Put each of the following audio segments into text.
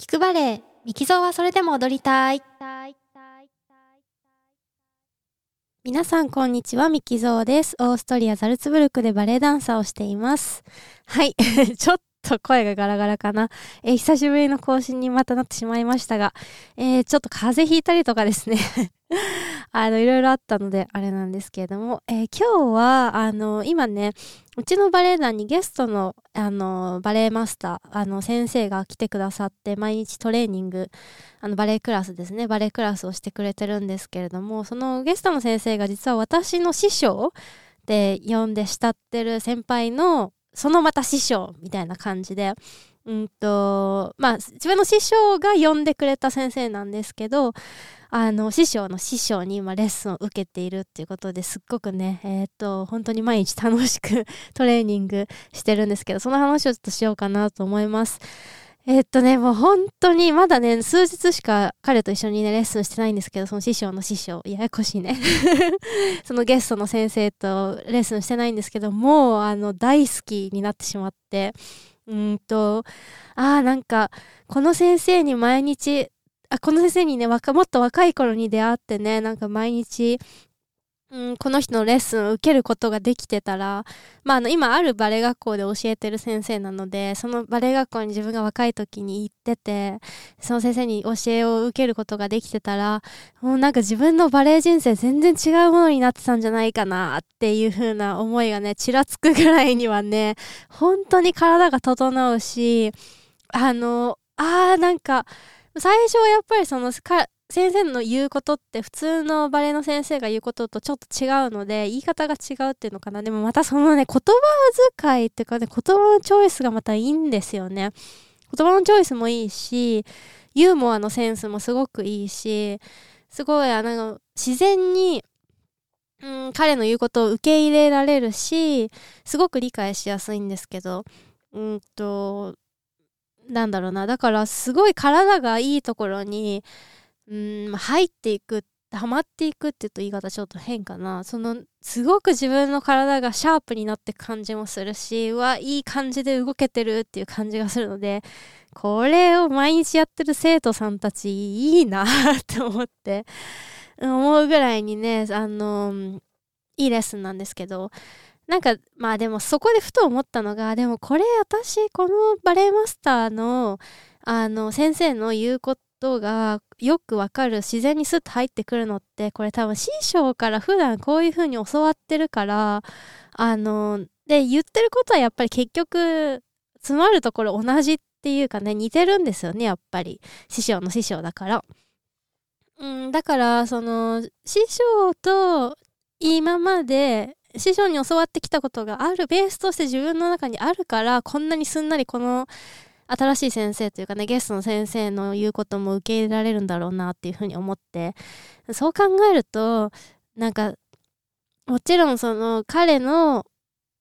聞くバレエ、ミキゾーはそれでも踊りたい。皆さんこんにちは、ミキゾーです。オーストリア・ザルツブルクでバレエダンサーをしています。はい、ちょっと声がガラガラかな。えー久しぶりの更新にまたなってしまいましたが、えーちょっと風邪ひいたりとかですね。あの、いろいろあったので、あれなんですけれども、えー今日は、あの、今ね、うちのバレエ団にゲストの、あの、バレエマスター、あの、先生が来てくださって、毎日トレーニング、あの、バレエクラスですね、バレエクラスをしてくれてるんですけれども、そのゲストの先生が実は私の師匠で呼んで慕ってる先輩の、そのまた師匠みたいな感じで、うんと、まあ、自分の師匠が呼んでくれた先生なんですけど、あの、師匠の師匠に今レッスンを受けているっていうことですっごくね、えっ、と、本当に毎日楽しく トレーニングしてるんですけど、その話をちょっとしようかなと思います。えっとね、もう本当にまだね、数日しか彼と一緒にね、レッスンしてないんですけど、その師匠の師匠、ややこしいね。そのゲストの先生とレッスンしてないんですけど、もうあの、大好きになってしまって、うんと、ああ、なんか、この先生に毎日、あ、この先生にね、若もっと若い頃に出会ってね、なんか毎日、うん、この人のレッスンを受けることができてたら、まあ、あの、今あるバレエ学校で教えてる先生なので、そのバレエ学校に自分が若い時に行ってて、その先生に教えを受けることができてたら、もうなんか自分のバレエ人生全然違うものになってたんじゃないかなっていう風な思いがね、ちらつくぐらいにはね、本当に体が整うし、あの、あーなんか、最初はやっぱりその先生の言うことって普通のバレエの先生が言うこととちょっと違うので言い方が違うっていうのかな。でもまたそのね言葉遣いっていうかね言葉のチョイスがまたいいんですよね。言葉のチョイスもいいしユーモアのセンスもすごくいいしすごいあの自然にうん、彼の言うことを受け入れられるしすごく理解しやすいんですけど。うんとなんだろうな。だからすごい体がいいところにうん入っていくハマっていくって言うと言い方ちょっと変かな。そのすごく自分の体がシャープになって感じもするしうわいい感じで動けてるっていう感じがするのでこれを毎日やってる生徒さんたちいいなって思って思うぐらいにねあのいいレッスンなんですけどなんかまあでもそこでふと思ったのがでもこれ私このバレエマスターのあの先生の言うことがよくわかる自然にスッと入ってくるのってこれ多分師匠から普段こういう風に教わってるからあので言ってることはやっぱり結局詰まるところ同じっていうかね似てるんですよねやっぱり師匠の師匠だから。うん、だからその師匠と今まで師匠に教わってきたことがあるベースとして自分の中にあるからこんなにすんなりこの新しい先生というかねゲストの先生の言うことも受け入れられるんだろうなっていうふうに思って。そう考えるとなんかもちろんその彼の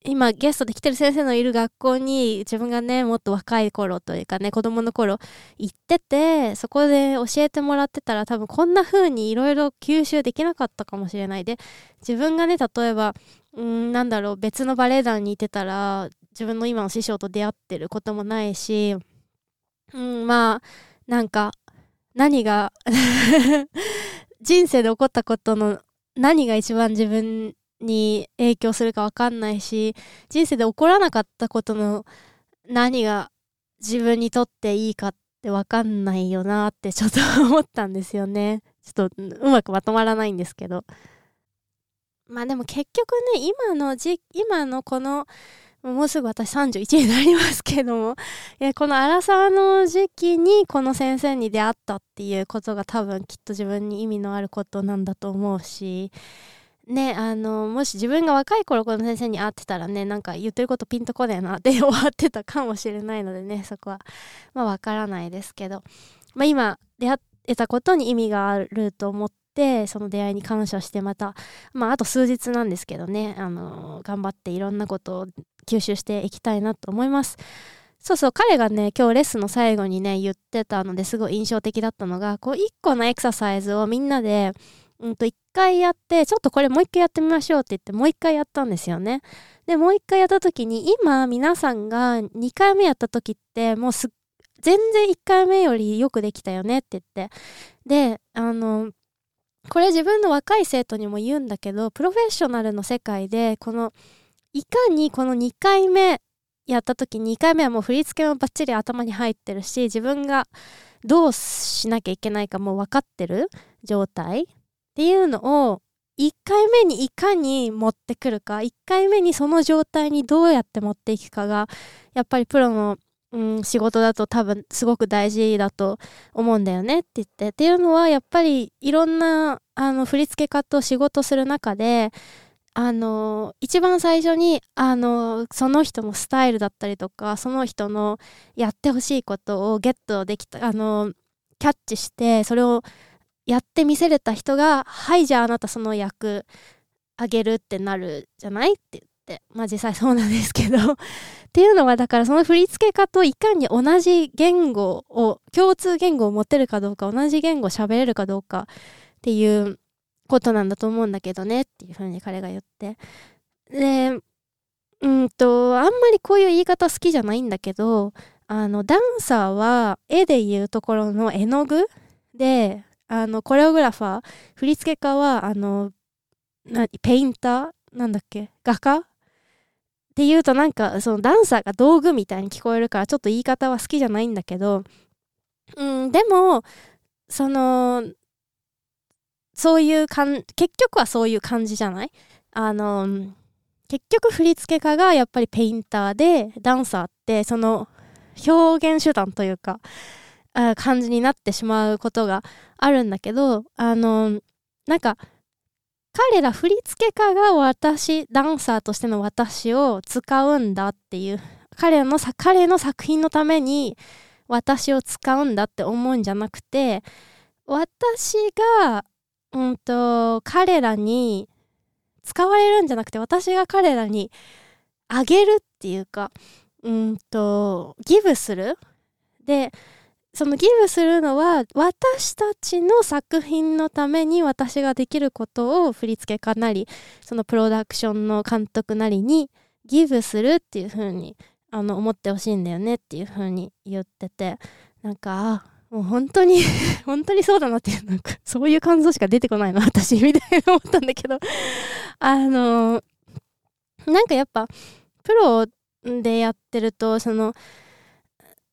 今ゲストで来てる先生のいる学校に自分がねもっと若い頃というかね子供の頃行っててそこで教えてもらってたら多分こんな風にいろいろ吸収できなかったかもしれない。で自分がね例えばうんなんだろう別のバレエ団にいてたら自分の今の師匠と出会ってることもないしうんまあなんか何が 人生で起こったことの何が一番自分に影響するか分かんないし人生で起こらなかったことの何が自分にとっていいかって分かんないよなってちょっと思ったんですよね。ちょっとうまくまとまらないんですけど。まあでも結局ね今のじ今のこのもうすぐ私31になりますけどもいやこの荒沢の時期にこの先生に出会ったっていうことが多分きっと自分に意味のあることなんだと思うしねあのもし自分が若い頃この先生に会ってたらねなんか言ってることピンとこねえなって 終わってたかもしれないのでねそこはまあわからないですけど、まあ、今出会えたことに意味があると思ってその出会いに感謝してまたまああと数日なんですけどねあの頑張っていろんなことを吸収していきたいなと思います。そうそう彼がね今日レッスンの最後にね言ってたのですごい印象的だったのがこう1個のエクササイズをみんなでうんと1回やってちょっとこれもう1回やってみましょうって言ってもう1回やったんですよね。でもう1回やった時に今皆さんが2回目やった時ってもうす全然1回目よりよくできたよねって言ってであのこれ自分の若い生徒にも言うんだけどプロフェッショナルの世界でこのいかにこの2回目やった時2回目はもう振り付けもバッチリ頭に入ってるし自分がどうしなきゃいけないかもう分かってる状態っていうのを1回目にいかに持ってくるか1回目にその状態にどうやって持っていくかがやっぱりプロの、うん、仕事だと多分すごく大事だと思うんだよねって言って。っていうのはやっぱりいろんなあの振付家と仕事する中であの一番最初にあのその人のスタイルだったりとかその人のやってほしいことをゲットできたあのキャッチしてそれをやってみせれた人が「はいじゃああなたその役あげる」ってなるじゃないって言って。まあ実際そうなんですけど。っていうのはだからその振り付け家といかに同じ言語を共通言語を持てるかどうか同じ言語を喋れるかどうかっていうことなんだと思うんだけどねっていうふうに彼が言って。でうんとあんまりこういう言い方好きじゃないんだけどあのダンサーは絵で言うところの絵の具であの、コレオグラファー、振付家は、あの、なペインター？なんだっけ？画家？っていうとなんか、そのダンサーが道具みたいに聞こえるから、ちょっと言い方は好きじゃないんだけど、うん、でも、その、そういうかん、結局はそういう感じじゃない？あの、結局振付家がやっぱりペインターで、ダンサーってその表現手段というか、感じになってしまうことがあるんだけどあのなんか彼ら振付家が私ダンサーとしての私を使うんだっていう彼の彼の作品のために私を使うんだって思うんじゃなくて私が、うんと、彼らに使われるんじゃなくて私が彼らにあげるっていうかうんとギブする。でそのギブするのは私たちの作品のために私ができることを振り付け家なりそのプロダクションの監督なりにギブするっていう風にあの思ってほしいんだよねっていう風に言っててなんかもう本当に 本当にそうだなっていうなんかそういう感想しか出てこないの私みたいな思ったんだけど。あのなんかやっぱプロでやってるとその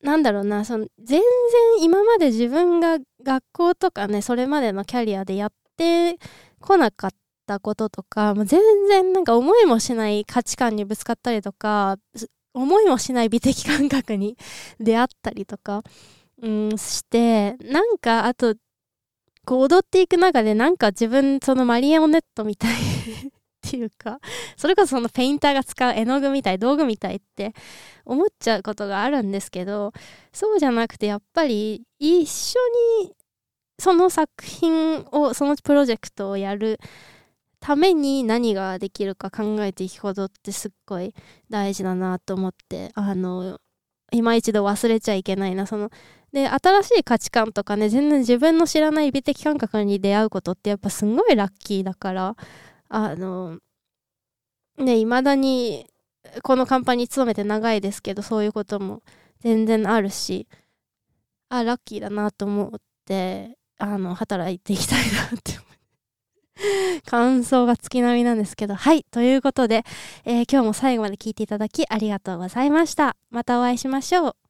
なんだろうなその全然今まで自分が学校とかねそれまでのキャリアでやってこなかったこととかも全然なんか思いもしない価値観にぶつかったりとか思いもしない美的感覚に出会ったりとか、うん、してなんかあとこう踊っていく中でなんか自分そのマリエオネットみたいっていうかそれこそそのペインターが使う絵の具みたい道具みたいって思っちゃうことがあるんですけどそうじゃなくてやっぱり一緒にその作品をそのプロジェクトをやるために何ができるか考えていくことってすっごい大事だなと思ってあの今一度忘れちゃいけないなそので新しい価値観とかね全然自分の知らない美的感覚に出会うことってやっぱすごいラッキーだからあのねいまだにこのカンパニー勤めて長いですけどそういうことも全然あるしあラッキーだなと思ってあの働いていきたいなって。感想が月並みなんですけど。はいということで、えー、今日も最後まで聞いていただきありがとうございました。またお会いしましょう。